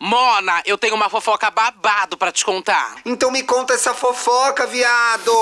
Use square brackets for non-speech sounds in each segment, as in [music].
Mona, eu tenho uma fofoca babado pra te contar. Então me conta essa fofoca, viado!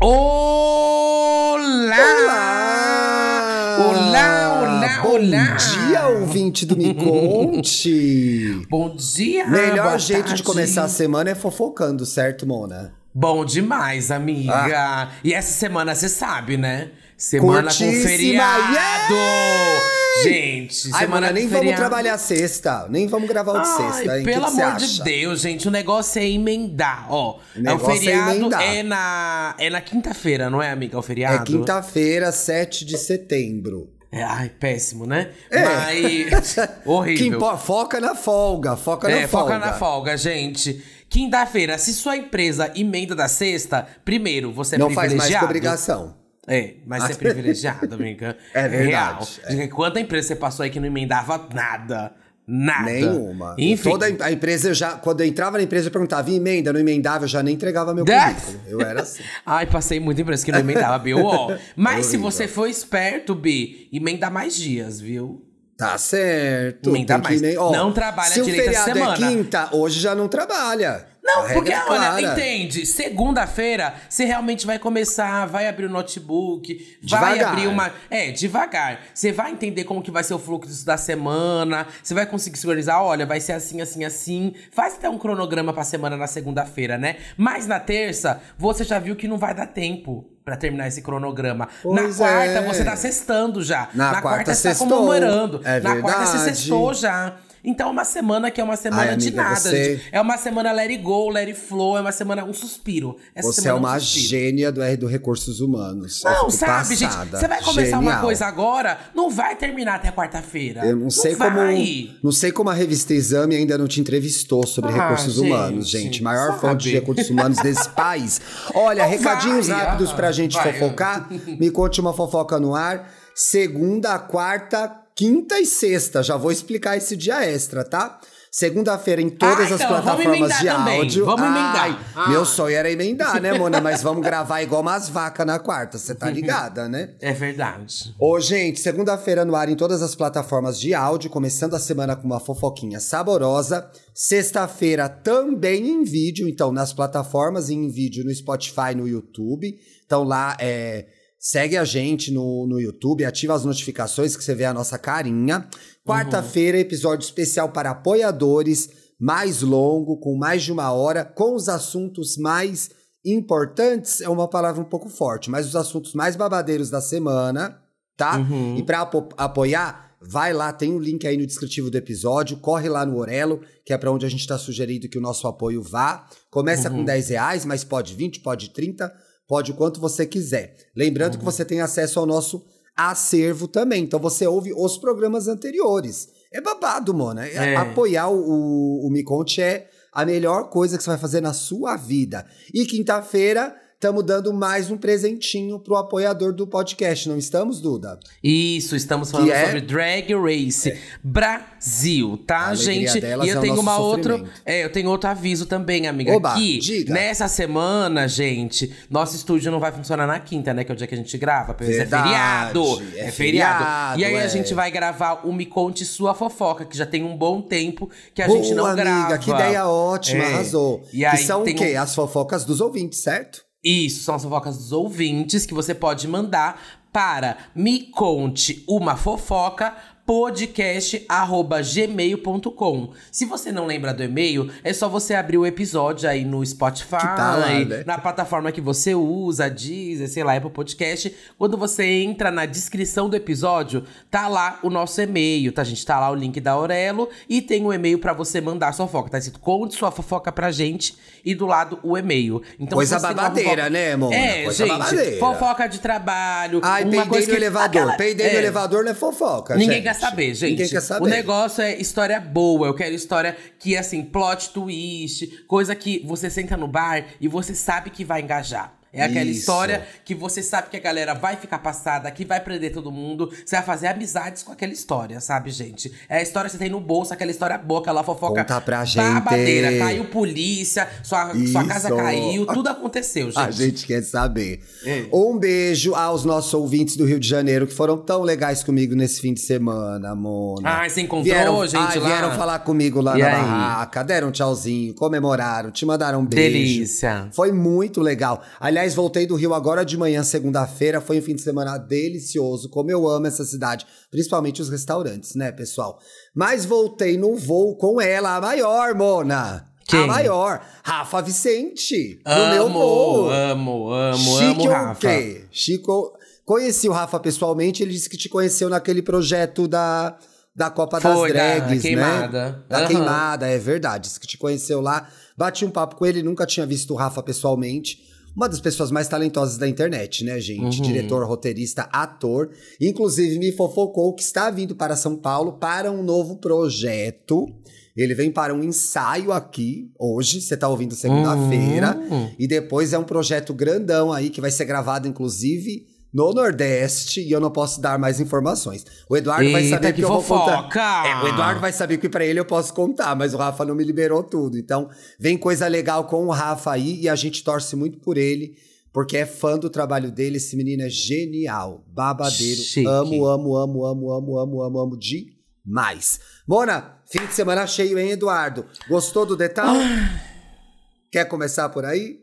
Olá! Olá! Olá, olá, Bom olá! dia, ouvinte do Me [laughs] Conte! Bom dia! Melhor boa jeito de tarde. começar a semana é fofocando, certo, Mona? Bom demais, amiga. E essa semana você sabe, né? Semana com Curtíssima, feriado! yeah! Gente, Ai, semana Mona, nem com vamos feriado. trabalhar sexta. Nem vamos gravar o de Ai, sexta, hein? pelo que que amor de? Deus, gente, o negócio é emendar, ó. é o é feriado emendar. é na é na quinta-feira, não é, amiga? O feriado? É quinta-feira, 7 de setembro. É, ai, péssimo, né? É. Mas [laughs] horrível. Que foca na folga, foca É, na folga. foca na folga, gente. Quinta-feira, se sua empresa emenda da sexta, primeiro, você é Não faz mais que privilegiado. obrigação. É, mas você é [laughs] privilegiado, amiga. É verdade, Real. é. Quanta empresa você passou aí que não emendava nada? Nada. Nenhuma. Enfim. Toda a empresa, eu já, quando eu entrava na empresa, eu perguntava, "E emenda, não emendava, eu já nem entregava meu currículo. Eu era assim. [laughs] Ai, passei muita empresa que não emendava. Ó, [laughs] Mas se você for esperto, Bi, emenda mais dias, viu? Tá certo. Emenda mais. emen- ó, Não trabalha se o direito feriado semana. é quinta, hoje já não trabalha. Não, A porque, é olha, entende? Segunda-feira, você realmente vai começar, vai abrir o notebook, vai Devagar. abrir uma. É, devagar. Você vai entender como que vai ser o fluxo da semana, você vai conseguir se organizar, olha, vai ser assim, assim, assim. Faz até um cronograma pra semana na segunda-feira, né? Mas na terça, você já viu que não vai dar tempo. Pra terminar esse cronograma. Pois na quarta, é. você tá sextando já. Na quarta, você tá comemorando. É na quarta, você verdade. sextou já. Então é uma semana que é uma semana Ai, de amiga, nada, você- gente. É uma semana let it go, let it flow, é uma semana um suspiro. Essa Você é semana uma um gênia do R do Recursos Humanos. Não, sabe, gente? passada. Você vai começar uma Genial. coisa agora, não vai terminar até quarta-feira. Eu não sei como. vai. Não sei como a revista Exame ainda não te entrevistou sobre Ah, recursos gente, humanos, gente. Maior sabe? fonte de recursos humanos desse [laughs] país. Olha, Não recadinhos vai, rápidos ah, pra gente vai. fofocar. [laughs] Me conte uma fofoca no ar. Segunda, quarta, quinta e sexta. Já vou explicar esse dia extra, tá? Segunda-feira em todas Ah, as então, vamos plataformas emendar de também. áudio. Vamos emendar. Ai, Ah. Meu sonho era emendar, né, Mona? Mas vamos gravar igual umas vacas na quarta. Você tá [laughs] ligada, né? É verdade. Ô, gente, segunda-feira no ar em todas as plataformas de áudio, começando a semana com uma fofoquinha saborosa. Sexta-feira também em vídeo, então nas plataformas e em vídeo no Spotify, no YouTube. Então lá é. Segue a gente no, no YouTube, ativa as notificações que você vê a nossa carinha. Quarta-feira, episódio especial para apoiadores, mais longo, com mais de uma hora, com os assuntos mais importantes, é uma palavra um pouco forte, mas os assuntos mais babadeiros da semana, tá? Uhum. E para apo- apoiar, vai lá, tem o link aí no descritivo do episódio, corre lá no Orelo, que é para onde a gente tá sugerindo que o nosso apoio vá. Começa Uhum. com 10 reais, mas pode 20, pode 30, pode o quanto você quiser. Lembrando Uhum. que você tem acesso ao nosso acervo também, então você ouve os programas anteriores. É babado, Mona. É. Apoiar o, o, o Me Conte é a melhor coisa que você vai fazer na sua vida. E quinta-feira, estamos dando mais um presentinho pro apoiador do podcast, não estamos, Duda? Isso, estamos falando é? sobre Drag Race Brasil, tá, A gente? e eu é tenho uma outra, é, eu tenho outro aviso também, amiga, Oba, que diga. nessa semana, gente, nosso estúdio não vai funcionar na quinta, né, que é o dia que a gente grava, porque é Verdade, feriado, é é, feriado. feriado, E aí é. a gente vai gravar o Me Conte Sua Fofoca, que já tem um bom tempo que a gente não Boa, grava. amiga, que ideia ótima, É. arrasou. E que aí são o quê? um- As fofocas dos ouvintes, certo? Isso, são as fofocas dos ouvintes que você pode mandar para me conte uma fofoca podcast@gmail.com. Se você não lembra do e-mail, é só você abrir o episódio aí no Spotify, tá lá, né? na plataforma que você usa, Deezer, sei lá, Apple Podcast. Quando você entra na descrição do episódio, tá lá o nosso e-mail, tá gente? Tá lá o link da Aurelo e tem o e-mail pra você mandar sua fofoca. Tá escrito conte sua fofoca pra gente e do lado o e-mail. Então, Coisa babadeira, fofoca- né, Mona? É, Coisa gente, babadeira. fofoca de trabalho. Ai, uma coisa no que- elevador. aquela- Peidei no é. elevador não é fofoca, Ninguém gente. Quer saber, gente. Ninguém quer saber. O negócio é história boa. Eu quero história que, assim, plot twist, coisa que você senta no bar e você sabe que vai engajar. É aquela Isso. história que você sabe que a galera vai ficar passada, que vai prender todo mundo. Você vai fazer amizades com aquela história, sabe, gente? É a história que você tem no bolso, aquela história boa, aquela fofoca. Conta pra gente. Babadeira, caiu polícia, sua, sua casa caiu, tudo [laughs] aconteceu, gente. A gente quer saber. É. Um beijo aos nossos ouvintes do Rio de Janeiro que foram tão legais comigo nesse fim de semana, Mona. Ai, você encontrou, vieram, gente, ai, lá? Vieram falar comigo lá E na aí? barraca, deram um tchauzinho, comemoraram, te mandaram um beijo. Delícia. Foi muito legal. Aliás, voltei do Rio agora de manhã, segunda-feira. Foi um fim de semana delicioso. Como eu amo essa cidade. Principalmente os restaurantes, né, pessoal? Mas voltei no voo com ela, a maior, Mona. Quem? A maior. Rafa Vicente. No Amo, meu voo. amo, amo, Chique amo, o Rafa. quê? Chico. Conheci o Rafa pessoalmente, ele disse que te conheceu naquele projeto da, da Copa Foi, das da Drags, queimada. né? Da Aham. queimada, é verdade. Disse que te conheceu lá. Bati um papo com ele, nunca tinha visto o Rafa pessoalmente. Uma das pessoas mais talentosas da internet, né, gente? Uhum. Diretor, roteirista, ator. Inclusive, me fofocou que está vindo para São Paulo para um novo projeto. Ele vem para um ensaio aqui hoje, você tá ouvindo segunda-feira. Hum. E depois é um projeto grandão aí que vai ser gravado, inclusive, no Nordeste. E eu não posso dar mais informações. O Eduardo vai Eita, saber que que eu vou contar. É, o Eduardo vai saber que pra ele eu posso contar, mas o Rafa não me liberou tudo. Então, vem coisa legal com o Rafa aí e a gente torce muito por ele. Porque é fã do trabalho dele, esse menino é genial, babadeiro. Chique. Amo, amo, amo, amo, amo, amo, amo, amo demais. Mona, fim de semana cheio, hein, Eduardo? Gostou do detalhe? Quer começar por aí?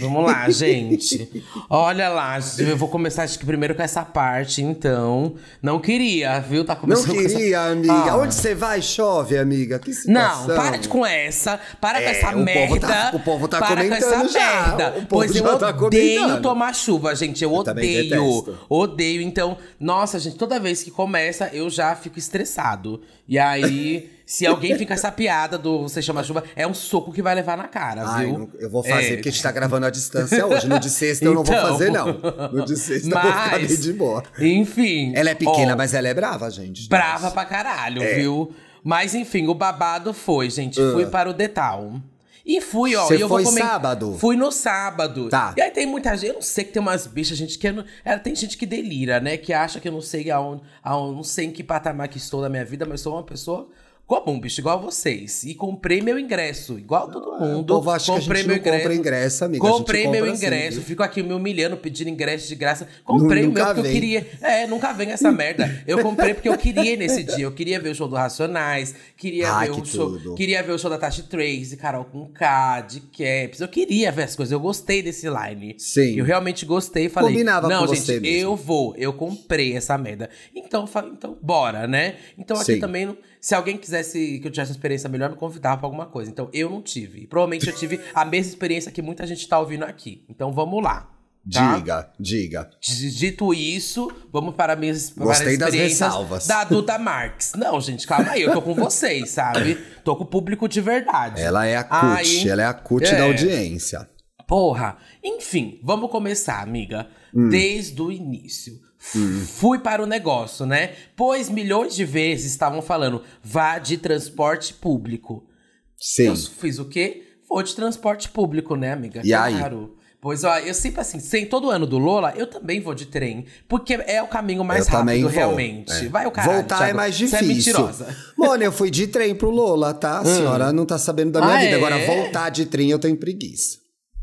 Vamos lá, gente. Olha lá, eu vou começar acho que primeiro com essa parte, então. Não queria, viu? Tá Não começando com essa- queria, amiga. Ah. Onde você vai, chove, amiga. Que Não, situação. para de com essa. Para É, com essa o povo merda. tá- o povo tá para com essa comentando já, merda. o povo pois eu já tá odeio comentando. tomar chuva, gente. Eu, Eu odeio. Odeio. Então, nossa, gente, toda vez que começa, eu já fico estressado. E aí, se alguém fica essa piada do você chama chuva, é um soco que vai levar na cara, Ai, viu? não- eu vou fazer É. porque a gente tá gravando à distância hoje. No de sexta eu não vou Então. fazer, não. No de sexta eu vou ficar Mas, bem de boa. Enfim. Ela é pequena, ó, mas ela é brava, gente. Brava pra caralho, É. viu? Mas enfim, o babado foi, gente. Fui para o Detal. E fui, ó. Você e eu foi vou comen- sábado? Fui no sábado. Tá. E aí tem muita gente, eu não sei que tem umas bichas, gente, que não, é, tem gente que delira, né? Que acha que eu não sei aonde, aonde, não sei em que patamar que estou na minha vida, mas sou uma pessoa comum, bicho, igual a vocês. E comprei meu ingresso, igual todo mundo. O povo acha que a comprei gente meu não compra ingresso, amiga. Comprei meu sim, ingresso, viu? fico aqui me humilhando, pedindo ingresso de graça. Comprei o meu porque vem. eu queria. É, nunca vem essa merda. Eu comprei porque eu queria nesse dia. Eu queria ver o show do Racionais, queria Ai, ver que o show. tudo. Queria ver o show da Tati Trace, Carol com K, de Caps. Eu queria ver as coisas. Eu gostei desse line. Sim. Eu realmente gostei e falei. Combinava não, com gente, você mesmo." eu vou. Eu comprei essa merda. Então, então bora, né? Então aqui Sim. também, não- se alguém quisesse que eu tivesse uma experiência melhor, me convidava pra alguma coisa. Então eu não tive. Provavelmente eu tive a mesma experiência que muita gente tá ouvindo aqui. Então vamos lá. tá? Diga, diga. Dito isso, vamos para minhas para Gostei as das ressalvas. da Duda Marques. Não, gente, calma aí, eu tô com vocês, sabe? Tô com o público de verdade. Ela é a CUT, ela é a CUT É. da audiência. Porra. Enfim, vamos começar, amiga. Hum. Desde o início. F- Fui para o negócio, né? Pois milhões de vezes estavam falando, vá de transporte público. Sim. Eu fiz o quê? Vou de transporte público, né, amiga? E aí? Claro. Pois ó, eu sempre assim, sem todo ano do Lola, eu também vou de trem. Porque é o caminho mais eu rápido, realmente. É. Vai o caralho, Voltar é Thiago. mais Você é difícil. mentirosa. Eu fui de trem pro Lola, tá? A senhora não tá sabendo da minha Ah, vida. é? Agora, voltar de trem eu tenho preguiça.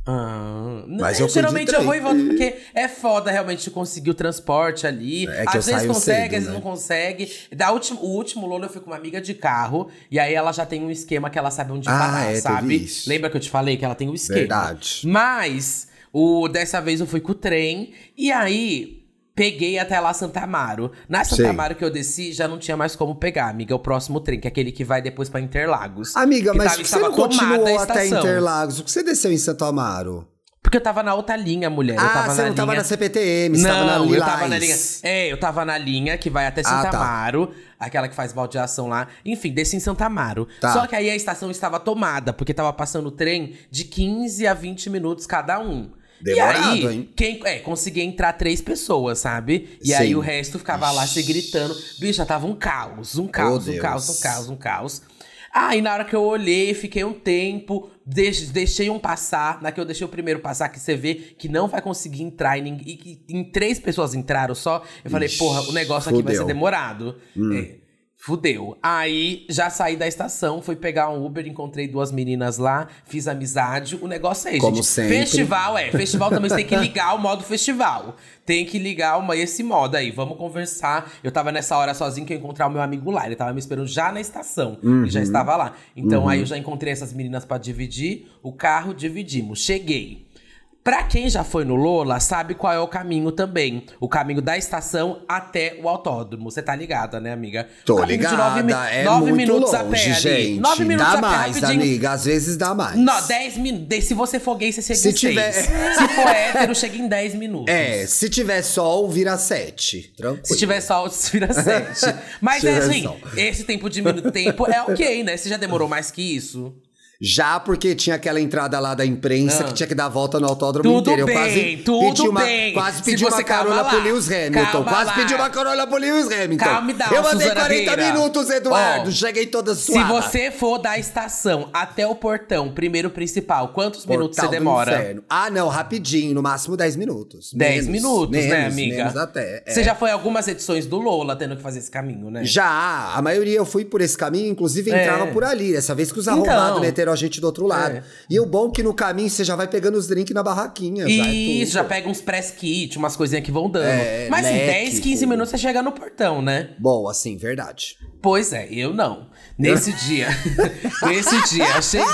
Ah, Mas eu, eu geralmente eu vou e volto porque é foda realmente conseguir o transporte ali. É às vezes consegue, cedo, às vezes né? não consegue. Da última, o último Lola eu fui com uma amiga de carro e aí ela já tem um esquema que ela sabe onde Ah, parar, é, sabe? Lembra que eu te falei que ela tem o esquema? Verdade. Mas o dessa vez eu fui com o trem e aí peguei até lá Santa Amaro. Na Santa Sim. Amaro que eu desci já não tinha mais como pegar, amiga, é o próximo trem, que é aquele que vai depois pra Interlagos. Amiga, Que mas tava- você estava não continuou até. Interlagos? Por que você desceu em Santo Amaro? Porque eu tava na outra linha, mulher. eu ah, tava você na não tava linha... na CPTM, você não, tava na eu Lilás. tava na linha. É, eu tava na linha que vai até Santa Ah, tá. Amaro, aquela que faz baldeação lá. Enfim, desci em Santa Amaro. Tá. Só que aí a estação estava tomada, porque tava passando trem de 15 a 20 minutos cada um. Demorado, e aí, hein? Quem, é, consegui entrar três pessoas, sabe? E Sim. aí o resto ficava lá se gritando. Bicha, tava um caos, um caos, um Deus. caos, um caos, um caos. Aí na hora que eu olhei, fiquei um tempo, deix- deixei um passar. Na que eu deixei o primeiro passar, que você vê que não vai conseguir entrar e, nin- e que em três pessoas entraram só. Eu falei, Ixi, porra, o negócio aqui vai ser fudeu. demorado. É, Fudeu. Aí já saí da estação, fui pegar um Uber, encontrei duas meninas lá, fiz amizade. O negócio é aí, Como gente. sempre. Festival é. Festival também você tem que [laughs] ligar o modo festival. Tem que ligar uma, esse modo aí. Vamos conversar. Eu tava nessa hora sozinho que eu encontrar o meu amigo lá. Ele tava me esperando já na estação. Ele já estava lá. Então aí eu já encontrei essas meninas pra dividir. O carro dividimos. Cheguei. Pra quem já foi no Lola, sabe qual é o caminho também. O caminho da estação até o autódromo. Você tá ligada, né, amiga? Tô de nove mi- ligada, é nove muito minutos longe, a pé ali. gente. Nove minutos dá a pé, mais, rapidinho. amiga. Às vezes dá mais. Não, 10 minutos. Se você for gay, você chega Se em tiver- seis. Se for hétero, chega em 10 minutos. É, se tiver sol, vira sete. Tranquilo. Se tiver sol, [laughs] vira 7. Mas Se é assim, sol. esse tempo de minuto tempo é ok, né? Você já demorou mais que isso? Já porque tinha aquela entrada lá da imprensa Ah. que tinha que dar a volta no autódromo Tudo inteiro. Eu bem, quase tudo pedi uma, bem. Quase Se pedi uma carona lá, pro Lewis Hamilton. Quase lá. pedi uma carona pro Lewis Hamilton. Calma, dá, Eu andei Suzana 40 Vieira. minutos, Eduardo. Cheguei toda Se suada. você for da estação até o portão, primeiro principal, quantos minutos você demora? Ah, não, rapidinho. No máximo 10 minutos. 10 Menos, minutos, né, menos, amiga? Menos até. é. Você já foi algumas edições do Lola tendo que fazer esse caminho, né? Já, a maioria eu fui por esse caminho, inclusive É. entrava por ali. Dessa vez que os Então. arrombados meteram a gente do outro lado. É. E o bom é que no caminho você já vai pegando os drinks na barraquinha. Isso, tudo. já pega uns press kit, umas coisinhas que vão dando. É, Mas em leque, 10, 15 tudo. minutos você chega no portão, né? Bom, assim, verdade. Pois é, eu não. Nesse [laughs] dia, [laughs] nesse dia, eu cheguei.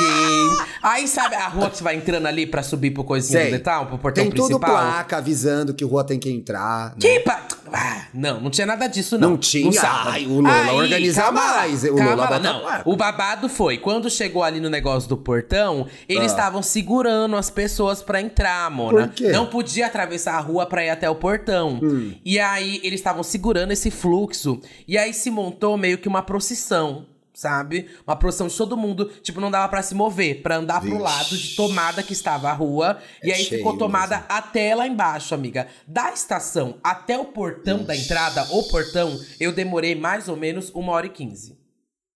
Aí, sabe a rua que você vai entrando ali pra subir pro coisinho Sei. do detal, pro portão Tem tudo principal? placa avisando que rua tem que entrar. né? Que pa... Ah, não, não tinha nada disso, não. Não tinha? No. Ai, o Lola organiza calma lá, mais, o Lola lá, não. O babado foi, quando chegou ali no negócio do portão, eles Ah. estavam segurando as pessoas pra entrar, Mona. Por quê? Não podia atravessar a rua pra ir até o portão. Hum. E aí, eles estavam segurando esse fluxo. E aí, se montou meio que uma procissão. Sabe? Uma procissão de todo mundo. Tipo, não dava pra se mover, pra andar pro Vixe. lado de tomada que estava a rua. E É aí cheio ficou tomada até lá embaixo, amiga. Da estação até o portão da entrada, o portão, eu demorei mais ou menos uma hora e quinze.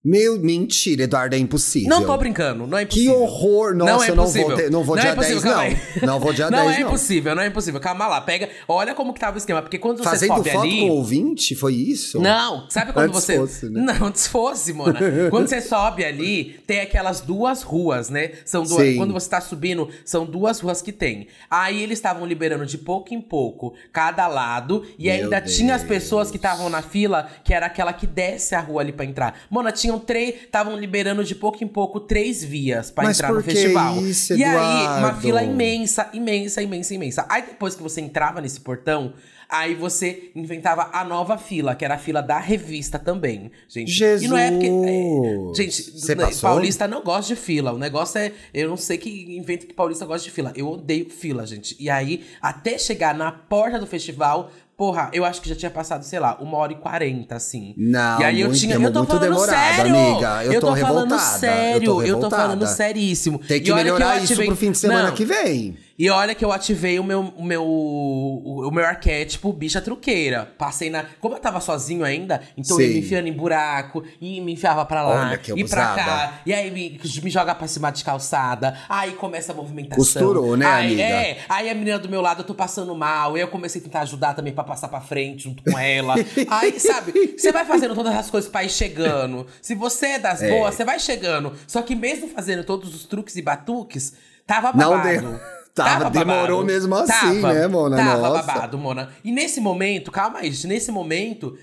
Meu, mentira, Eduardo, é impossível. Não tô brincando, não é Que impossível. horror! Nossa, é eu não vou, ter- não vou Não dia é impossível, 10, calma não. [laughs] Não vou dia [laughs] Não 10, é não. impossível, não é impossível. Calma lá, pega. Olha como que tava o esquema. Porque quando você Fazendo sobe foto ali. com o ouvinte, foi isso? Não, sabe quando [laughs] Antes você. fosse, né? Não, antes fosse, Mona. quando você sobe ali, tem aquelas duas ruas, né? São duas. Sim. Quando você tá subindo, são duas ruas que tem. Aí eles estavam liberando de pouco em pouco cada lado. E Meu ainda tinha as Deus. pessoas que estavam na fila, que era aquela que desce a rua ali pra entrar. Mona, tinham três. Estavam liberando de pouco em pouco três vias pra Mas entrar no que festival. isso, e aí, uma fila imensa, imensa, imensa, imensa. Aí depois que você entrava nesse portão. Aí você inventava a nova fila, que era a fila da revista também, gente. E não é porque. é, gente, passou? paulista não gosta de fila. O negócio é. Eu não sei que invento que paulista gosta de fila. Eu odeio fila, gente. E aí, até chegar na porta do festival. Porra, eu acho que já tinha passado, sei lá, uma hora e quarenta, assim. Não, e aí eu muito- tinha. demo- Eu tô muito falando demorado, sério! amiga. Eu tô tô falando revoltada, eu sério, tô eu tô falando seríssimo. Tem que E melhorar eu isso ativei- pro fim de semana Não, que vem. E olha que eu ativei o meu, o meu, o, meu arquétipo bicha truqueira. Passei na. Como eu tava sozinho ainda, então eu ia Sim. me enfiando em buraco, e me enfiava pra lá, Olha que e pra cá, e aí me, me joga pra cima de calçada, aí começa a movimentação. Costurou, né, aí, amiga? É, aí a menina do meu lado, eu tô passando mal, eu comecei a tentar ajudar também pra passar pra frente junto com ela. [laughs] aí, sabe, você vai fazendo todas as coisas pra ir chegando. Se você é das É. boas, você vai chegando. Só que mesmo fazendo todos os truques e batuques, tava Não babado. deu. Tava- demorou mesmo assim, né, Mona? Tava Nossa. babado, Mona. E nesse momento, calma aí, gente, nesse momento.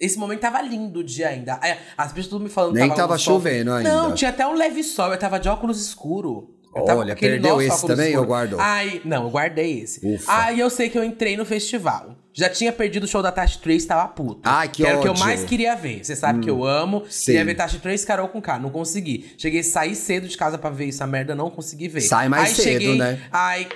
Esse momento tava lindo o dia ainda. Aí, As pessoas tudo me falando que Nem tava, tava um sol. chovendo ainda. Não, tinha até um leve sol. Eu tava de óculos escuro. Tava Olha, perdeu esse também escuro. ou guardou? Aí, não, eu guardei esse. Ufa. Aí eu sei que eu entrei no festival. Já tinha perdido o show da Tati Trace, tava puto. Ai, que Era o que eu. Hum. mais queria ver. Você sabe que eu amo. sim. Queria ver Tati Trace, Carol com K. Não consegui. Cheguei a sair cedo de casa pra ver essa merda, não consegui ver. Sai mais Aí cedo, cheguei, né? Aí.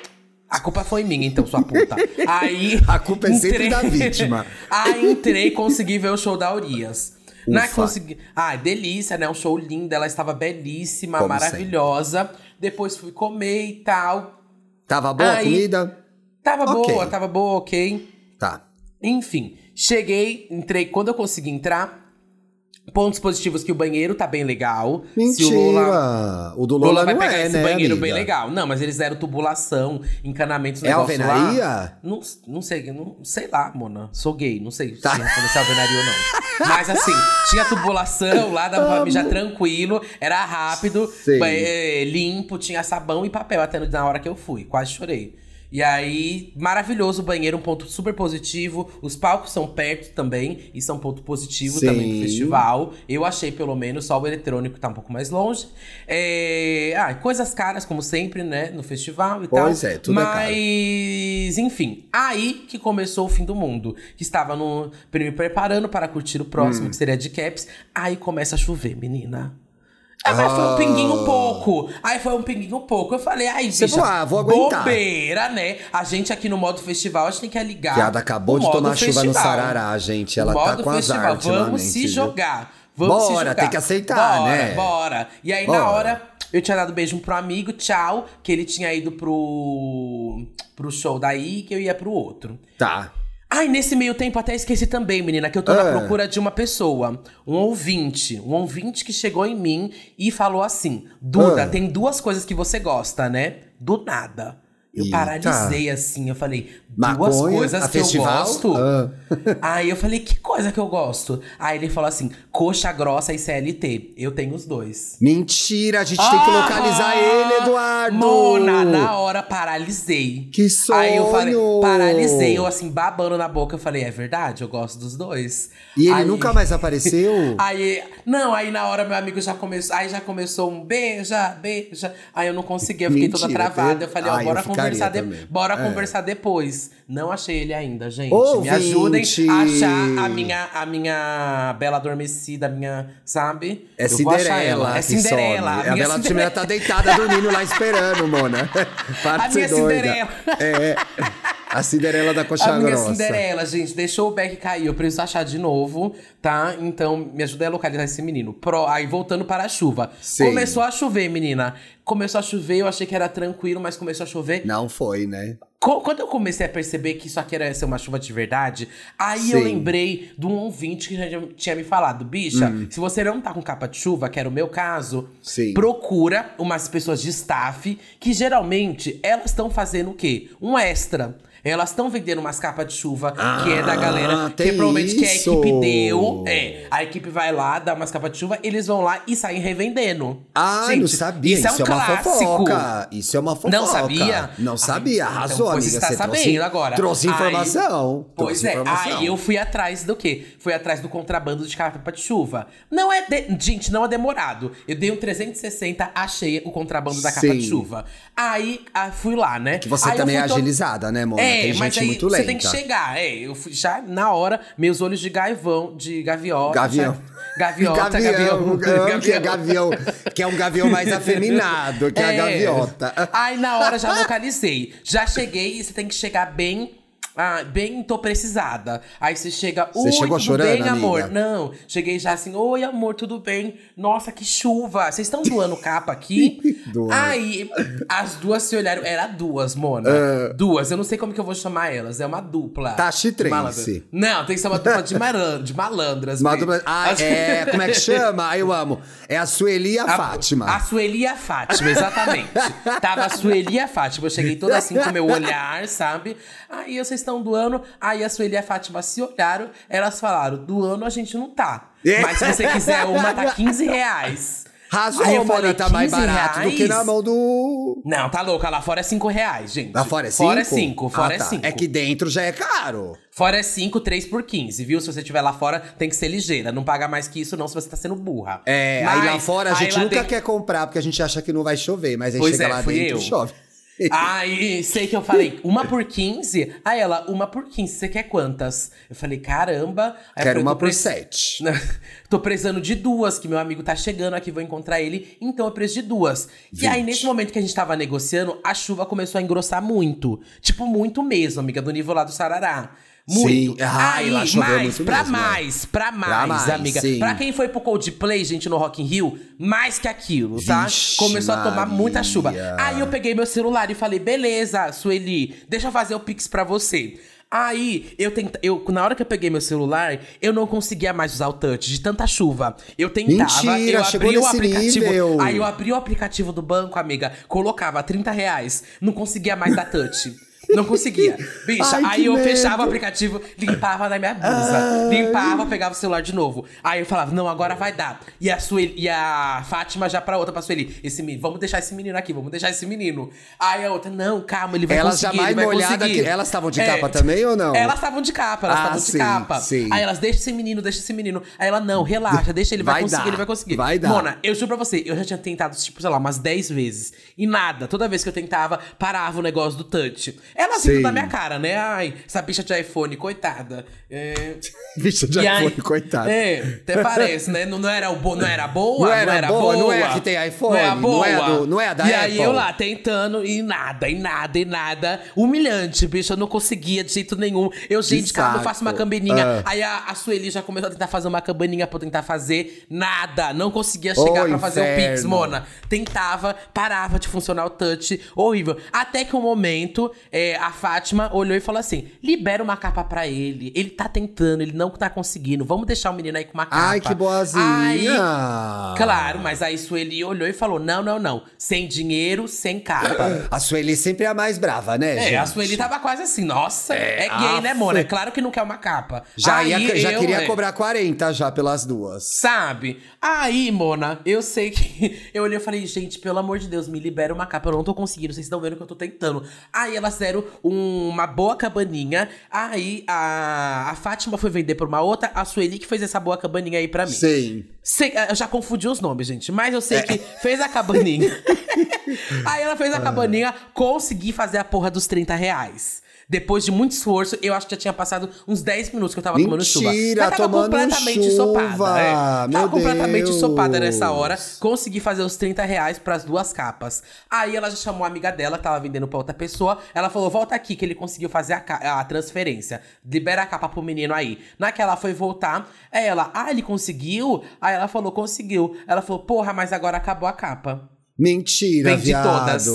A culpa foi minha, então, sua puta. [laughs] Aí. A culpa é sempre da vítima. [laughs] Aí entrei e consegui ver o show da Urias. Não é Ufa. consegui. Ah, delícia, né? Um show lindo. Ela estava belíssima, Como maravilhosa. Depois fui comer e tal. Tava boa a Aí- comida? Tava Ok. boa, tava boa, ok. Tá. Enfim, cheguei, entrei. Quando eu consegui entrar, Pontos positivos que o banheiro tá bem legal. Mentira! Se o Lola, o do Lola Lola, vai não pegar é, esse né, banheiro amiga? bem legal. Não, mas eles deram tubulação, encanamentos, É negócio lá. alvenaria? Não, não sei, não sei lá, Mona. Sou gay, não sei Tá. se responder se é alvenaria ou não. Mas assim, tinha tubulação lá, dava pra mijar tranquilo, era rápido, é, limpo, tinha sabão e papel até na hora que eu fui. Quase chorei. E aí, maravilhoso o banheiro, um ponto super positivo. Os palcos são perto também, isso é um ponto positivo Sim. também do festival. Eu achei, pelo menos, só o eletrônico tá um pouco mais longe. É... Ah, coisas caras, como sempre, né, no festival e tal. Pois é, tudo é caro. Mas, enfim, aí que começou o fim do mundo. Que estava no, me preparando para curtir o Hum. próximo, que seria de Caps. Aí começa a chover, menina. Ah, mas foi um Ah. pinguinho pouco. Aí foi um pinguinho pouco. Eu falei, ai, bicha, falou, ah, vou aguentar. bobeira, né? A gente aqui no modo festival, a gente tem que ligar. Piada acabou de modo tomar chuva no festival. Sarará, gente. Ela O tá modo com festival. Vamos ultimamente, se viu? jogar. Vamos se Bora, jogar. tem que aceitar, bora, né? Bora. E aí, Bora. na hora, eu tinha dado beijo pro amigo, tchau, que ele tinha ido pro, pro show daí, que eu ia pro outro. Tá. Ai, nesse meio tempo até esqueci também, menina, que eu tô na Ah. procura de uma pessoa, um ouvinte, um ouvinte que chegou em mim e falou assim: Duda, Ah. tem duas coisas que você gosta, né? Do nada. Eu Eita. paralisei assim, eu falei, duas Maconha, coisas que festival? eu gosto. Ah. [laughs] Aí eu falei, que coisa que eu gosto? Aí ele falou assim: coxa grossa e CLT. Eu tenho os dois. Mentira, a gente tem que localizar Ah, ele, Eduardo! Mona, na hora paralisei. Que Aí eu falei, sonho! paralisei, eu assim, babando na boca. Eu falei, é verdade, eu gosto dos dois. E ele Aí- nunca mais apareceu? [laughs] Aí, não, aí na hora meu amigo já começou, aí já começou um beija, beija. Aí eu não consegui, eu fiquei toda Mentira, travada. tem- Eu falei, eu bora ficaria conversar, bora É. conversar depois. Não achei ele ainda, gente. Ouvinte! Me ajudem a achar a minha, a minha bela adormecida, a minha, sabe? É Eu Cinderela. ela. É Cinderela. a A minha Bela Cinderela. Timela tá deitada dormindo lá esperando, Mona. Para [laughs] A minha doida. Cinderela. É. [laughs] A Cinderela da Coxa A minha Grossa. Cinderela, gente, deixou o back cair. Eu preciso achar de novo, tá? Então, me ajuda a localizar esse menino. Pro, aí, voltando para a chuva. Sim. Começou a chover, menina. Começou a chover, eu achei que era tranquilo, mas começou a chover. Não foi, né? Quando eu comecei a perceber que isso aqui era ser uma chuva de verdade, aí eu Sim. lembrei de um ouvinte que já tinha me falado: bicha, se você não tá com capa de chuva, que era o meu caso, Hum. Sim. procura umas pessoas de staff que geralmente elas estão fazendo o quê? Um extra. Elas estão vendendo umas capas de chuva que é da Ah, galera, que provavelmente que a isso. equipe deu. É, a equipe vai lá, dá umas capas de chuva, eles vão lá e saem revendendo. Ah, Gente, não sabia. Isso, Isso, é um uma clássico. fofoca. Isso é uma fofoca. Não sabia? Não sabia. Ah, então, Pois amiga. está sabendo trouxe, agora. Trouxe Aí- informação. Pois trouxe é, informação. aí eu fui atrás do quê? Fui atrás do contrabando de capa de chuva. Não é, de- gente, não é demorado. Eu dei um 360, achei o contrabando da capa Sim. de chuva. Aí ah, fui lá, né? Que você Aí também é agilizada, né, Mona? É, Tem mas gente aí muito lenta. você tem que chegar. É, eu fui já na hora, meus olhos de gaivão, de gaviota. Gavião. Gaviota, [laughs] gavião. gavião, que é gavião, que é um gavião mais [laughs] afeminado, que é, a gaviota. Aí na hora já localizei. Já cheguei e você tem que chegar bem. Ah, bem, tô precisada. Aí você chega, Você oi, chegou tudo chorando, bem, amor? amiga? Não, cheguei já assim, oi, amor, tudo bem? Nossa, que chuva. Vocês estão doando capa aqui? [laughs] Aí, as duas se olharam, era duas, Mona. Duas, eu não sei como que eu vou chamar elas, é uma dupla. Malandra. Trace. Não, tem que ser uma dupla de, maran- de malandras. Uma dupla- Ah, As- é, como é que chama? Ah, eu amo. É a Sueli e a, Fátima. A Sueli e a Fátima, exatamente. [laughs] Tava a Sueli e a Fátima. Eu cheguei toda assim com o meu olhar, sabe? Aí vocês estão doando. Aí a Sueli e a Fátima se olharam. Elas falaram: doando a gente não tá. É. Mas se você quiser uma, tá [laughs] 15 reais. Rasgou, Aí eu falei, tá mais 15 barato do que reais? na mão do... Não, tá louca. Lá fora é 5 reais, gente. Lá fora é 5? Fora é 5, fora é 5. É que dentro já é caro. Fora é 5, 3 por 15, viu? Se você estiver lá fora, tem que ser ligeira. Não paga mais que isso, não, se você tá sendo burra. É, aí lá Mas, fora a gente nunca dentro- quer comprar, porque a gente acha que não vai chover. Mas aí Pois chega é, lá dentro eu. chove. Aí, sei que eu falei, uma por 15? Aí ela, uma por 15, você quer quantas? Eu falei, caramba. Aí Quero falei, uma por preci- sete. [laughs] Tô precisando de duas, que meu amigo tá chegando aqui, vou encontrar ele, então eu preciso de duas. E aí, nesse momento que a gente tava negociando, a chuva começou a engrossar muito. Tipo, muito mesmo, amiga, do nível lá do Sarará. Muito. Sim. Ai, Aí, lá choveu mais, muito pra mesmo, é. mais, pra mais, mais, amiga. sim. Pra quem foi pro Coldplay, gente, no Rock in Rio, mais que aquilo, tá? Vixe, Começou a tomar muita chuva. Aí eu peguei meu celular e falei, beleza, Sueli, deixa eu fazer o Pix pra você. Aí, eu tenta, eu na hora que eu peguei meu celular, eu não conseguia mais usar o touch de tanta chuva. Eu tentava, Mentira, eu abri o aplicativo. nível. Aí eu abri o aplicativo do banco, amiga, colocava 30 reais, não conseguia mais dar touch. Não conseguia. Bicha, Ai, aí eu medo. fechava o aplicativo, limpava na minha blusa. Limpava, pegava o celular de novo. Aí eu falava, não, agora vai dar. E a, Sueli, e a Fátima já pra outra, pra Sueli. Esse menino, vamos deixar esse menino aqui, vamos deixar esse menino. Aí a outra, não, calma, ele vai Elas já conseguir, mais ele vai molhada conseguir. que- elas estavam de capa também ou não? Elas estavam de capa, elas Ah, estavam sim, de capa. sim. Aí elas, deixa esse menino, deixa esse menino. Aí ela, não, relaxa, deixa ele, vai, Vai conseguir, dar, ele vai conseguir. vai dar. Mona, eu juro pra você, eu já tinha tentado, tipo, sei lá, umas 10 vezes. E nada, toda vez que eu tentava, parava o negócio do touch. Elas Sim. rindo da minha cara, né? Ai, essa bicha de iPhone, coitada. É... [laughs] Bicha de E aí- iPhone, coitado. É, até parece, né? Não, não, era, o bo, não era boa? Não era boa, não é a que tem iPhone, Não é a não boa. é a do- não é a da E aí Apple. eu lá tentando e nada, e nada, e nada. Humilhante, bicho. Eu não conseguia de jeito nenhum. Eu, gente, cara, eu faço uma cabaninha. Ah. Aí a, a Sueli já começou a tentar fazer uma cabaninha pra eu tentar fazer. Nada. Não conseguia chegar Ô, pra fazer o Pix. Mona. Tentava, parava de funcionar o touch. Horrível. Até que um momento, é, a Fátima olhou e falou assim: libera uma capa pra ele. Ele tá tentando, ele não tá conseguindo. Vamos deixar o menino aí com uma capa. Ai, que boazinha. Aí, Claro, mas aí Sueli olhou e falou: não, não, não. Sem dinheiro, sem capa. [laughs] A Sueli sempre é a mais brava, né, É, gente? a Sueli tava quase assim, nossa, é, gay, né. Mona? É claro que não quer uma capa. Já, Aí ia, já eu, queria é, cobrar 40 já pelas duas. Sabe? Aí, Mona, eu sei que. [laughs] Eu olhei e falei, gente, pelo amor de Deus, me libera uma capa. Eu não tô conseguindo, vocês estão vendo que eu tô tentando. Aí elas deram um- uma boa cabaninha. Aí a, a Fátima foi vender pra uma outra, a Sueli que fez essa boa cabaninha aí pra mim. Sim. Sei- eu já confundi os nomes, gente. Mas eu sei que fez a cabaninha. [laughs] Aí ela fez a cabaninha, consegui fazer a porra dos 30 reais. Depois de muito esforço, eu acho que já tinha passado uns 10 minutos que eu tava tomando chuva. Mentira, Mas tava completamente chuva. ensopada. É. Tava Meu completamente Deus. ensopada nessa hora. Consegui fazer os 30 reais pras duas capas. Aí ela já chamou a amiga dela, tava vendendo pra outra pessoa. Ela falou: volta aqui, que ele conseguiu fazer a, a transferência. Libera a capa pro menino aí. Naquela ela foi voltar. Aí ela, ah, ele conseguiu? Aí ela falou, conseguiu. Ela falou, porra, mas agora acabou a capa. Mentira, Vendi viado. todas.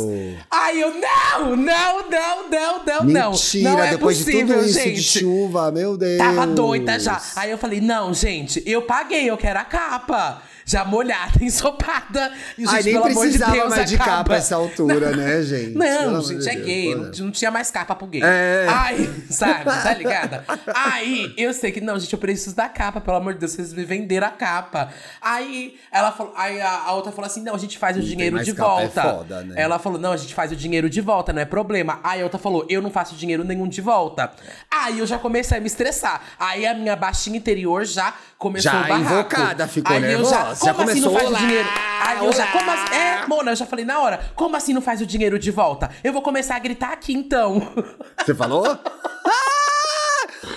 Aí eu, não, não, não, não, não, não. Mentira, Não é depois possível, de tudo isso gente. de chuva, meu Deus. Tava doida já. Aí eu falei, não, gente, eu paguei, eu quero a capa. Já molhada, [laughs] ensopada. E, gente, Ai, nem pelo amor de precisava Deus, mais a de capa essa altura, né, gente? Pelo Não, amor gente, de é Deus, gay. Não, não tinha mais capa pro gay. É. Aí, [laughs] sabe, tá ligada? [laughs] Aí, eu sei que, não, gente, eu preciso da capa, pelo amor de Deus, vocês me venderam a capa. Aí, ela falou, aí a, a outra falou assim: não, a gente faz o tem dinheiro de capa, é volta. foda, né? Ela falou, não, a gente faz o dinheiro de volta, não é problema. Aí a outra falou, eu não faço dinheiro nenhum de volta. Aí eu já comecei a me estressar. Aí a minha baixinha interior já começou Já o barraco. invocada, ficou aí Eu já, como já assim não faz o "Olá, dinheiro? Aí eu já, olá." como assim? É, Mona, eu já falei na hora, como assim não faz o dinheiro de volta? Eu vou começar a gritar aqui então. Você falou? [laughs]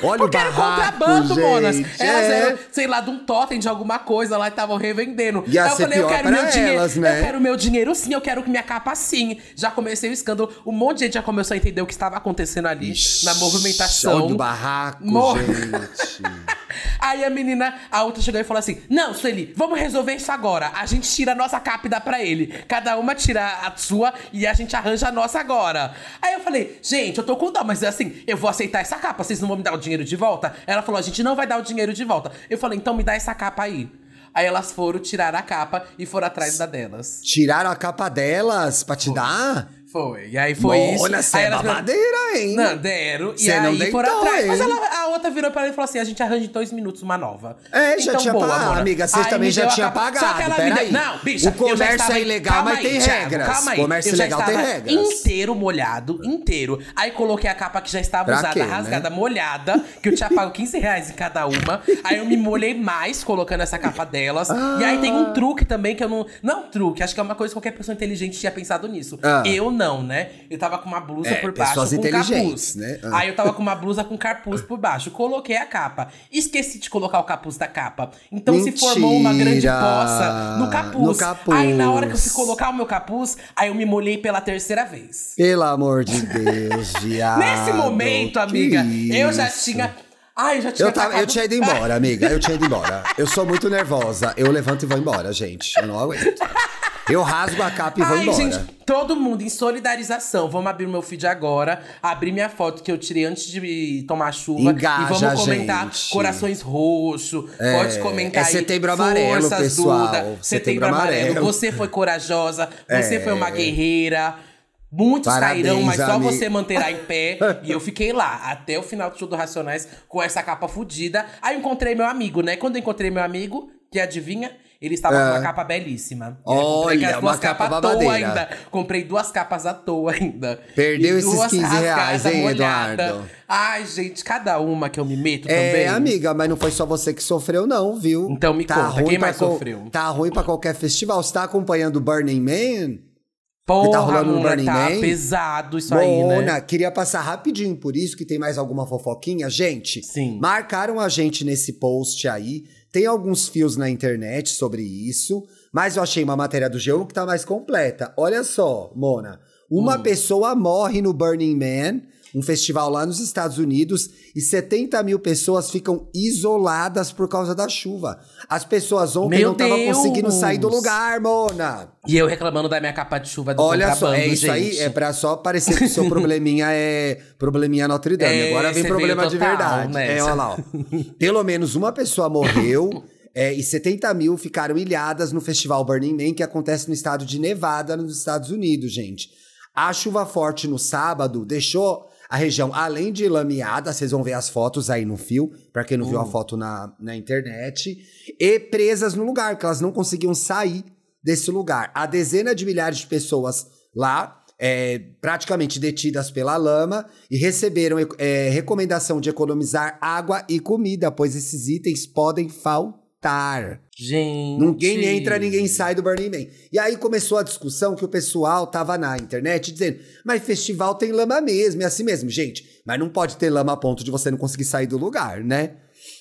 Olha Porque o era barraco, contrabando, Monas. gente. Elas é. eram, sei lá, de um totem de alguma coisa lá e estavam revendendo. Ia Aí eu falei, eu quero meu dinheiro. elas, né? Eu quero meu dinheiro sim, eu quero minha capa sim. Já comecei o escândalo. Um monte de gente já começou a entender o que estava acontecendo ali Ixi, na movimentação. Olha o barraco, Mor- gente. [laughs] Aí a menina, a outra chegou e falou assim: Não, Sueli, vamos resolver isso agora. A gente tira a nossa capa e dá pra ele. Cada uma tira a sua e a gente arranja a nossa agora. Aí eu falei: Gente, eu tô com dó, mas assim, eu vou aceitar essa capa, vocês não vão me dar o dinheiro de volta? Ela falou: A gente não vai dar o dinheiro de volta. Eu falei: Então me dá essa capa aí. Aí elas foram tirar a capa e foram atrás da delas. Tiraram a capa delas pra te dar? Foi. E aí foi isso. Olha, cê Aí é babadeira, hein? Não, deram. E Cê não aí foram atrás. Mas ela- a outra virou pra ela e falou assim: a gente arranja em dois minutos uma nova. É, já tinha boa, pagado, amiga, vocês também já tinha capa- Só pagado, que ela me deu. Não, bicha, O comércio estava- é ilegal, Calma mas aí, tem Thiago, regras. Calma aí. Comércio eu ilegal tem regras. Inteiro molhado, inteiro. Aí coloquei a capa que já estava Pra usada, quê, né? rasgada, molhada, que eu tinha pago 15 reais em cada uma. Aí eu me molhei mais colocando essa capa delas. E aí tem um truque também que eu não. Não truque, acho que é uma coisa que qualquer pessoa inteligente tinha pensado nisso. Ah. Eu não, né? Eu tava com uma blusa É, por baixo com inteligentes, capuz. né? Ah. Aí eu tava com uma blusa com capuz por baixo. coloquei a capa. Esqueci de colocar o capuz da capa. Então se formou uma grande Mentira! poça no capuz. No capuz. Aí na hora que eu fui colocar o meu capuz, aí eu me molhei pela terceira vez. Pelo amor de Deus, [laughs] viado. Nesse momento, amiga, eu já tinha. Ai, eu já tinha. Eu, tava, eu tinha ido embora, amiga. Eu tinha ido embora. Eu sou muito nervosa. Eu levanto e vou embora, gente. Eu não aguento. Eu rasgo a capa e vou Ai, embora. gente, todo mundo em solidarização. Vamos abrir o meu feed agora, abrir minha foto que eu tirei antes de tomar chuva. Engaja, e vamos comentar gente. corações roxos. Pode comentar é aí. setembro amarelo, forças, pessoal. Duda. Setembro, Setembro amarelo. amarelo. Você foi corajosa, você É. foi uma guerreira. Muitos Parabéns, cairão, mas só amiga. você manterá em pé. [laughs] e eu fiquei lá, até o final do show do Racionais, com essa capa fudida. Aí encontrei meu amigo, né? Quando eu encontrei meu amigo, que adivinha? Ele estava com uma capa belíssima. Aí Olha, uma capa toa babadeira. ainda. Comprei duas capas à toa ainda. Perdeu esses duas 15 reais, hein, molhada. Eduardo? Ai, gente, cada uma que eu me meto É, também. amiga, mas não foi só você que sofreu, não, viu? Então me conta, ruim quem mais co- sofreu? Tá ruim pra qualquer festival. Você tá acompanhando o Burning Man? Porra, tá rolando no Burning tá Man? pesado isso aí, Mona, né? queria passar rapidinho por isso, que tem mais alguma fofoquinha. Gente, Sim. marcaram a gente nesse post aí. Tem alguns fios na internet sobre isso, mas eu achei uma matéria do G1 que tá mais completa. Olha só, Mona. Uma pessoa morre no Burning Man, um festival lá nos Estados Unidos, e 70 mil pessoas ficam isoladas por causa da chuva. As pessoas ontem Meu não estavam conseguindo sair do lugar, Mona. E eu reclamando da minha capa de chuva do Olha só, é isso aí, gente. é pra só parecer que o seu [laughs] probleminha é probleminha Notre Dame. É, Agora vem problema veio de total, verdade. né? É, olha lá, ó. Pelo menos uma pessoa morreu [laughs] é, e 70 mil ficaram ilhadas no festival Burning Man, que acontece no estado de Nevada, nos Estados Unidos, gente. A chuva forte no sábado deixou a região, além de lameada, vocês vão ver as fotos aí no fio, pra quem não viu a foto na, na internet, e presas no lugar, que elas não conseguiam sair desse lugar. Há dezena de milhares de pessoas lá, é, praticamente detidas pela lama, e receberam é, recomendação de economizar água e comida, pois esses itens podem faltar. Gente. Ninguém entra, ninguém sai do Burning Man. E aí começou a discussão que o pessoal tava na internet dizendo: mas festival tem lama mesmo, é assim mesmo. Gente, mas não pode ter lama a ponto de você não conseguir sair do lugar, né?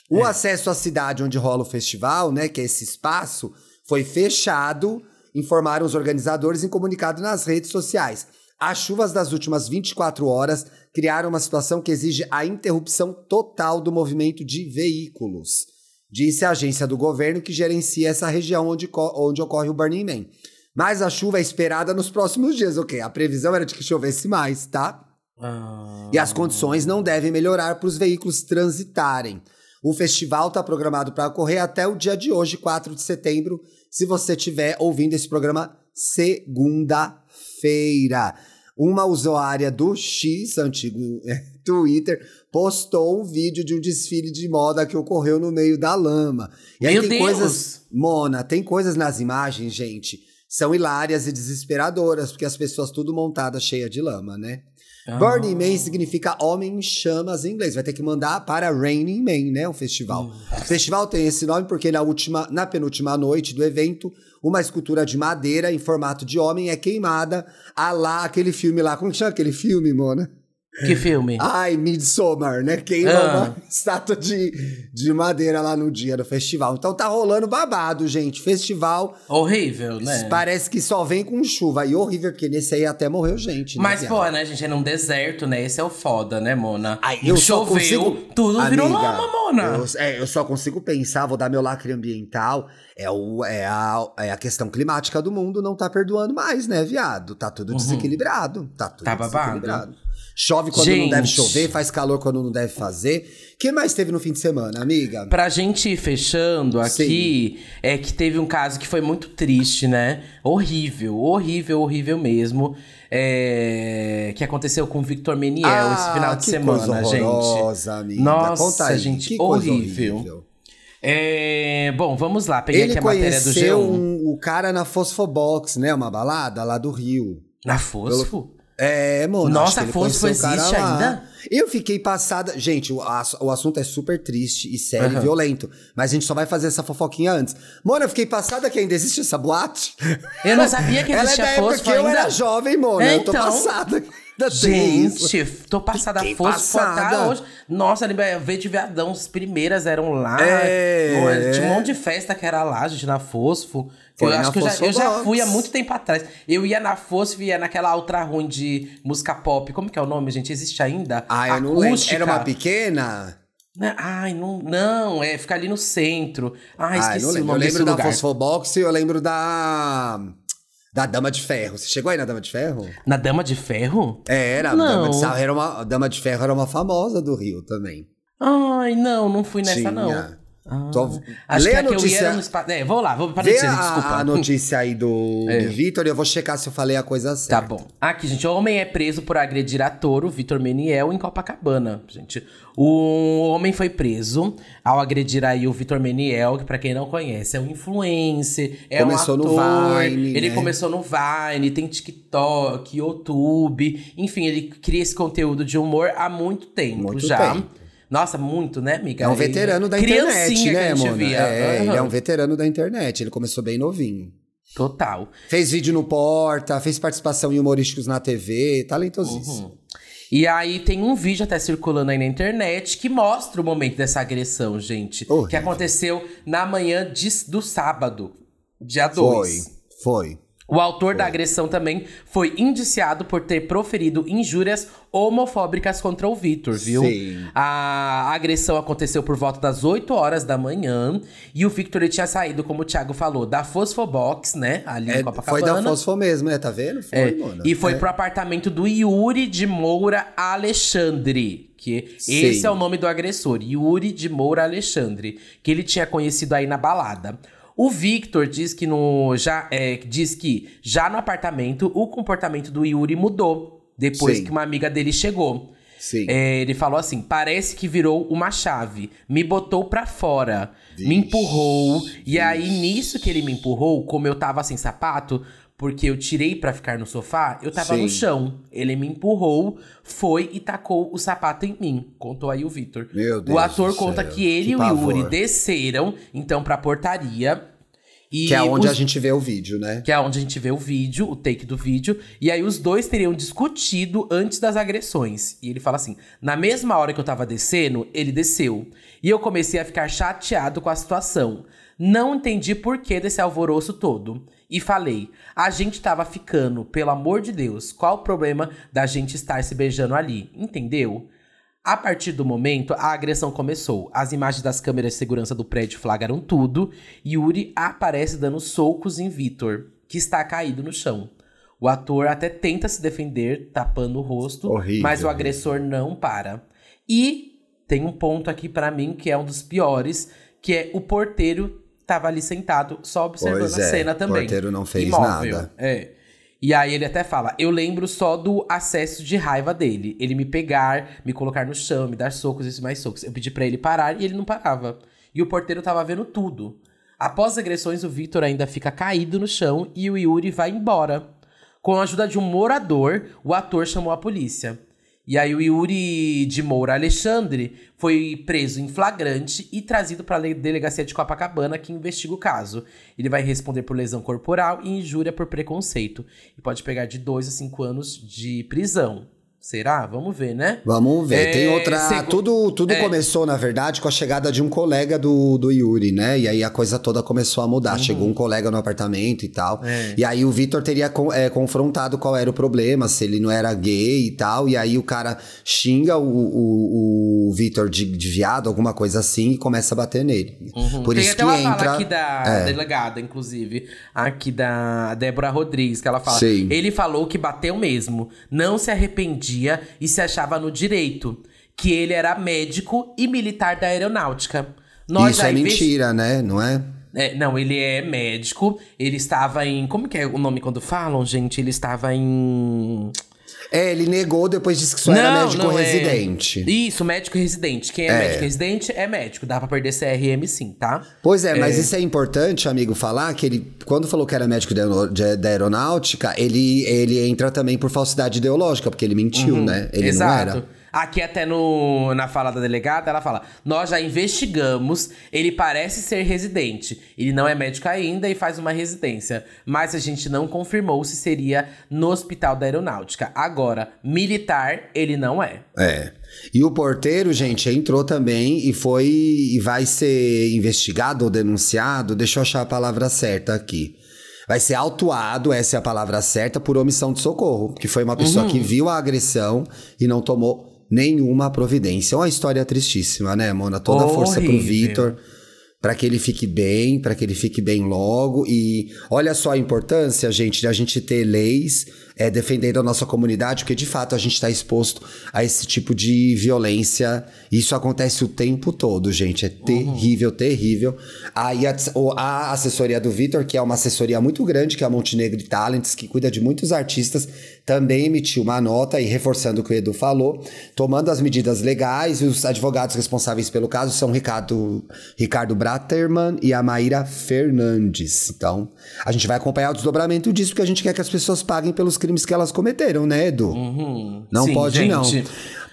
O acesso à cidade onde rola o festival, né, que é esse espaço, foi fechado, informaram os organizadores em comunicado nas redes sociais. As chuvas das últimas 24 horas criaram uma situação que exige a interrupção total do movimento de veículos disse a agência do governo que gerencia essa região onde, onde ocorre o Burning Man. Mas a chuva é esperada nos próximos dias, ok? A previsão era de que chovesse mais, tá? Ah. E as condições não devem melhorar para os veículos transitarem. O festival está programado para ocorrer até o dia de hoje, 4 de setembro, se você estiver ouvindo esse programa segunda-feira. Uma usuária do X, antigo [laughs] Twitter, postou um vídeo de um desfile de moda que ocorreu no meio da lama. E aí Meu tem Deus! coisas. Mona, tem coisas nas imagens, gente, são hilárias e desesperadoras, porque as pessoas tudo montadas cheia de lama, né? Ah. Burning Man significa homem em chamas em inglês. Vai ter que mandar para Raining Man, né? O festival. O festival tem esse nome porque na última, na penúltima noite do evento, uma escultura de madeira em formato de homem é queimada. A lá, aquele filme lá. Como que chama aquele filme, Mona? Que filme? Ai, Midsommar, né? Queima Ah. uma [laughs] estátua de, de madeira lá no dia do festival. Então tá rolando babado, gente. Festival Horrível, né? parece que só vem com chuva. E horrível, porque nesse aí até morreu gente. né, Mas, viado? pô, né, gente? É num deserto, né? Esse é o foda, né, Mona? Ai, eu Choveu, consigo... tudo virou Amiga, lama, Mona. Eu, é, eu só consigo pensar, vou dar meu lacre ambiental. É, o, é, a, é a questão climática do mundo não tá perdoando mais, né, viado? Tá tudo desequilibrado. Tá tudo Tá babado. Chove quando não Gente. deve chover, faz calor quando não deve fazer. O que mais teve no fim de semana, amiga? Pra gente ir fechando aqui, é que teve um caso que foi muito triste, né? Horrível, horrível, horrível mesmo. É, Que aconteceu com o Victor Meniel esse final de Ah, semana, gente. amiga. Nossa, Conta gente, que coisa horrível. horrível. É, Bom, vamos lá, peguei Ele aqui a matéria do conheceu G1. um- o cara na Fosfobox, né? Uma balada lá do Rio. Na Fosfo? É, mano. Nossa, acho que ele Fosfo conheceu o cara existe ainda? Eu fiquei passada. Gente, o, ass- o assunto é super triste e sério Aham. e violento. Mas a gente só vai fazer essa fofoquinha antes. Mano, eu fiquei passada que ainda existe essa boate. Eu não sabia que [laughs] Ela é existia da época que eu ainda. era jovem, mano. Eu tô Então. passada. Gente, tô passada Fiquei tá passada. hoje. Nossa, ali veio de viadão, as primeiras eram lá. É. Tinha um monte de festa que era lá, gente, na Fosfo. Foi eu acho que eu já, eu já fui há muito tempo atrás. Eu ia na Fosfo e ia naquela outra ruim de música pop. Como que é o nome, gente? Existe ainda? Ah, eu não lembro. Acústica. Era uma pequena? Né? Ai, não, não, é ficar ali no centro. Ai, Ah, eu esqueci não o. Eu nome desse lembro da. Fosfobox e eu lembro da. Da Dama de Ferro. Você chegou aí na Dama de Ferro? Na Dama de Ferro? É, era. Não. Dama de, Ferro era uma, a Dama de Ferro era uma famosa do Rio também. Ai, não, não fui nessa, Tinha. não. Ah, Acho Lê que a a eu ia notícia- no espaço. É, vou lá, vou para Vê dizer, a, desculpa. a notícia aí do, [laughs] É. do Vitor e eu vou checar se eu falei a coisa Tá certa. bom. Aqui, gente, o homem é preso por agredir ator, o Vitor Meniel, em Copacabana, gente. O homem foi preso ao agredir aí o Vitor Meniel, que pra quem não conhece, é um influencer, é Começou um no ator. Vine, Ele né? começou no Vine, tem TikTok, YouTube. Enfim, ele cria esse conteúdo de humor há muito tempo Muito já. tempo. Nossa, muito, né, amiga? É um Ele- veterano da internet, né, via. É, ele é um veterano da internet. Ele começou bem novinho. Total. Fez vídeo no Porta, fez participação em humorísticos na TV, talentosíssimo. E aí tem um vídeo até circulando aí na internet que mostra o momento dessa agressão, gente. Horrível. Que aconteceu na manhã de- do sábado, dia Foi, 2. foi. O autor da agressão também foi indiciado por ter proferido injúrias homofóbicas contra o Vitor, viu? Sim. A agressão aconteceu por volta das 8 horas da manhã. E o Victor tinha saído, como o Thiago falou, da Fosfobox, né? Ali É, em Copacabana. foi da Fosfo mesmo, né? Tá vendo? Foi, É, Mona. e foi É. pro apartamento do Yuri de Moura Alexandre. Que Sim. esse é o nome do agressor, Yuri de Moura Alexandre, que ele tinha conhecido aí na balada. O Victor diz que no já é, diz que já no apartamento o comportamento do Yuri mudou depois Sim. que uma amiga dele chegou. É, ele falou assim: parece que virou uma chave. Me botou pra fora. Me Vixe, empurrou. E aí, nisso que ele me empurrou, como eu tava sem sapato, porque eu tirei pra ficar no sofá, eu tava Sim. no chão. Ele me empurrou, foi e tacou o sapato em mim. Contou aí o Vitor. Meu Deus O ator conta que ele que e o pavor. Yuri desceram, então, pra portaria. E Que é onde os a gente vê o vídeo, né? que é onde a gente vê o vídeo, o take do vídeo, e aí os dois teriam discutido antes das agressões. E ele fala assim: na mesma hora que eu tava descendo, ele desceu. E eu comecei a ficar chateado com a situação. Não entendi por que desse alvoroço todo. E falei: a gente tava ficando, pelo amor de Deus, qual o problema da gente estar se beijando ali? Entendeu? A partir do momento, a agressão começou. As imagens das câmeras de segurança do prédio flagram tudo. E Yuri aparece dando socos em Vitor, que está caído no chão. O ator até tenta se defender, tapando o rosto, Horrível. mas o agressor não para. E tem um ponto aqui pra mim que é um dos piores, que é o porteiro tava ali sentado, só observando Pois a é, cena o também. porteiro não fez Imóvel. nada. É. E aí ele até fala: Eu lembro só do acesso de raiva dele. Ele me pegar, me colocar no chão, me dar socos e mais socos. Eu pedi pra ele parar e ele não parava. E o porteiro tava vendo tudo. Após as agressões, o Victor ainda fica caído no chão e o Yuri vai embora. Com a ajuda de um morador, o ator chamou a polícia. E aí o Yuri de Moura Alexandre foi preso em flagrante e trazido para a delegacia de Copacabana que investiga o caso. Ele vai responder por lesão corporal e injúria por preconceito e pode pegar de 2 a 5 anos de prisão. Será? Vamos ver, né? Vamos ver. É, Tem outra. segu- Tudo, tudo É. começou, na verdade, com a chegada de um colega do, do Yuri, né? E aí a coisa toda começou a mudar. Chegou um colega no apartamento e tal. Uhum. É. E aí o Vitor teria é, confrontado qual era o problema, se ele não era gay e tal. E aí o cara xinga o, o, o Vitor de, de viado, alguma coisa assim, e começa a bater nele. Por Uhum. Tem isso até que uma entra. fala aqui da É. delegada, inclusive, aqui da Débora Rodrigues, que ela fala: Sim. ele falou que bateu mesmo, não se arrependia e se achava no direito, que ele era médico e militar da aeronáutica. Nós Isso é investi- mentira, né? Não é? É, não, ele é médico, ele estava em. Como que é o nome quando falam, gente? Ele estava em. É, ele negou, depois disse que só era médico não é. residente. Isso, médico residente. Quem é, É. médico residente é médico. Dá pra perder CRM sim, tá? Pois é, mas isso é importante, amigo, falar que ele, quando falou que era médico da aeronáutica, ele, ele entra também por falsidade ideológica, porque ele mentiu, né? Ele Uhum. Exato. não era. Aqui até no, na fala da delegada, ela fala: Nós já investigamos, ele parece ser residente. Ele não é médico ainda e faz uma residência. Mas a gente não confirmou se seria no hospital da aeronáutica. Agora, militar, ele não é. É. E o porteiro, gente, entrou também e foi e vai ser investigado ou denunciado. Deixa eu achar a palavra certa aqui. Vai ser autuado, essa é a palavra certa, por omissão de socorro. Que foi uma pessoa que viu a agressão e não tomou nenhuma providência. É uma história tristíssima, né, Mona? Toda a força pro. Vitor. Pra que ele fique bem, pra que ele fique bem logo. E olha só a importância, gente, de a gente ter leis é, defendendo a nossa comunidade, porque de fato a gente está exposto a esse tipo de violência. Isso acontece o tempo todo, gente. É terrível, terrível. Aí a, a assessoria do Vitor, que é uma assessoria muito grande, que é a Montenegro Talents, que cuida de muitos artistas, também emitiu uma nota e reforçando o que o Edu falou, tomando as medidas legais. E os advogados responsáveis pelo caso são Ricardo, Ricardo Braterman e a Maíra Fernandes. Então, a gente vai acompanhar o desdobramento disso, porque a gente quer que as pessoas paguem pelos crimes que elas cometeram, né, Edu? Não Sim, pode, gente. não.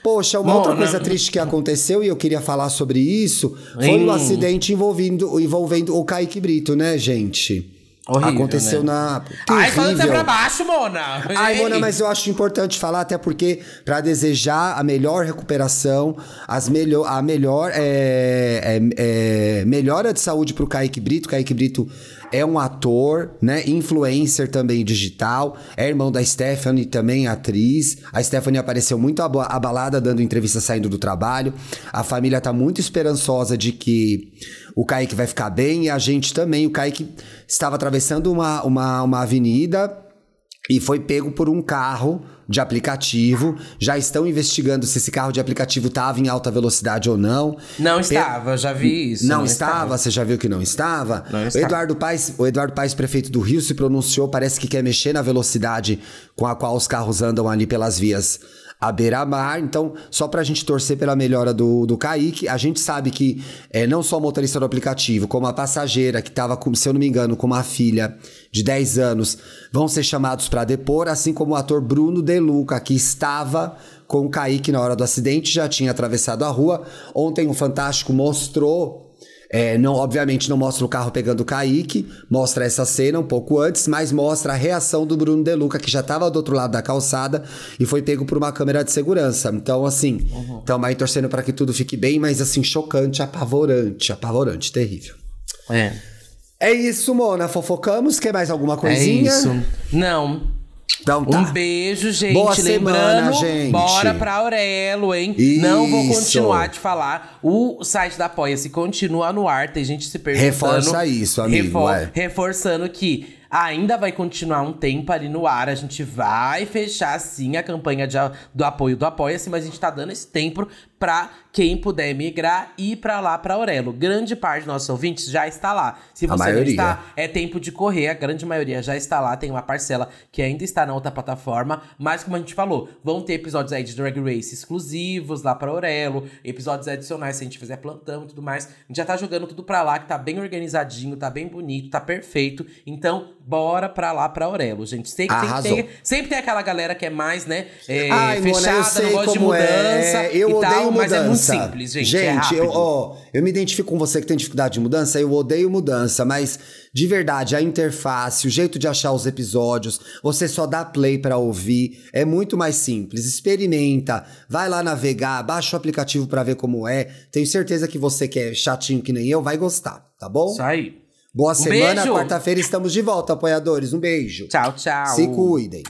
Poxa, uma Bom, outra né? coisa triste que aconteceu, e eu queria falar sobre isso, foi Hum. o acidente envolvendo, envolvendo o Kaique Brito, né, gente? Horrível, Aconteceu né? na. Ai, falando até pra baixo, Mona! Ai, Ei. Mona, mas eu acho importante falar, até porque, para desejar a melhor recuperação, as melhor, a melhor é, é, é, melhora de saúde pro Kaique Brito. Kaique Brito é um ator, né? Influencer também digital. É irmão da Stephanie, também atriz. A Stephanie apareceu muito aba- abalada dando entrevista saindo do trabalho. A família tá muito esperançosa de que o Kaique vai ficar bem e a gente também. O Kaique estava atravessando uma, uma, uma avenida e foi pego por um carro de aplicativo. Já estão investigando se esse carro de aplicativo estava em alta velocidade ou não. Não Pe- estava, já vi isso. Não, estava? Você já viu que não estava? Não o estava. Eduardo Paes, o Eduardo Paes, prefeito do Rio, se pronunciou, parece que quer mexer na velocidade com a qual os carros andam ali pelas vias à beira-mar. Então, só pra gente torcer pela melhora do, do Kaique, a gente sabe que é, não só o motorista do aplicativo, como a passageira que estava, se eu não me engano, com uma filha de 10 anos, vão ser chamados para depor, assim como o ator Bruno De Luca, que estava com o Kaique na hora do acidente, já tinha atravessado a rua. Ontem o Fantástico mostrou é, não, obviamente não mostra o carro pegando o Kaique, mostra essa cena um pouco antes, mas mostra a reação do Bruno De Luca, que já estava do outro lado da calçada e foi pego por uma câmera de segurança. Então, assim, estamos aí torcendo para que tudo fique bem, mas assim, chocante, apavorante, apavorante, terrível. É. É isso, Mona. Fofocamos. Quer mais alguma É coisinha? isso. Não. Então tá. Um beijo, gente. Boa Lembrando, semana, gente. bora pra Aurelo, hein? Não vou Isso. continuar de falar. O site da Apoia-se continua no ar. Tem gente se perguntando. Reforça isso, amigo, é. Reforçando que ainda vai continuar um tempo ali no ar. A gente vai fechar, sim, a campanha de do apoio do Apoia-se, mas a gente tá dando esse tempo pra quem puder migrar e ir pra lá, pra Aurelo. Grande parte dos nossos ouvintes já está lá. Se você não está, é tempo de correr, a grande maioria já está lá, tem uma parcela que ainda está na outra plataforma, mas como a gente falou, vão ter episódios aí de Drag Race exclusivos lá pra Aurelo, episódios adicionais se a gente fizer plantão e tudo mais. A gente já tá jogando tudo pra lá, que tá bem organizadinho, tá bem bonito, tá perfeito. Então, bora pra lá pra Aurelo, gente. Sei que Arrasou. tem, sempre tem aquela galera que é mais, né, é, Ai, eu fechada, sei não gosta de como mudança é. Eu odeio tal, mudança. mas é muito simples, gente. é Gente, eu, rápido. ó, eu me identifico com você que tem dificuldade de mudança, eu odeio mudança, mas de verdade, a interface, o jeito de achar os episódios, você só dá play pra ouvir, é muito mais simples. Experimenta, vai lá navegar, baixa o aplicativo pra ver como é. Tenho certeza que você que é chatinho que nem eu vai gostar, tá bom? Isso aí. Boa semana, beijo. quarta-feira estamos de volta, apoiadores. Um beijo. Tchau, tchau. Se cuidem.